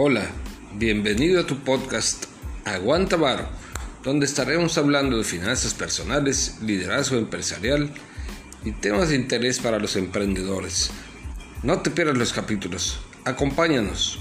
Hola, bienvenido a tu podcast Aguanta Varo, donde estaremos hablando de finanzas personales, liderazgo empresarial y temas de interés para los emprendedores. No te pierdas los capítulos, acompáñanos.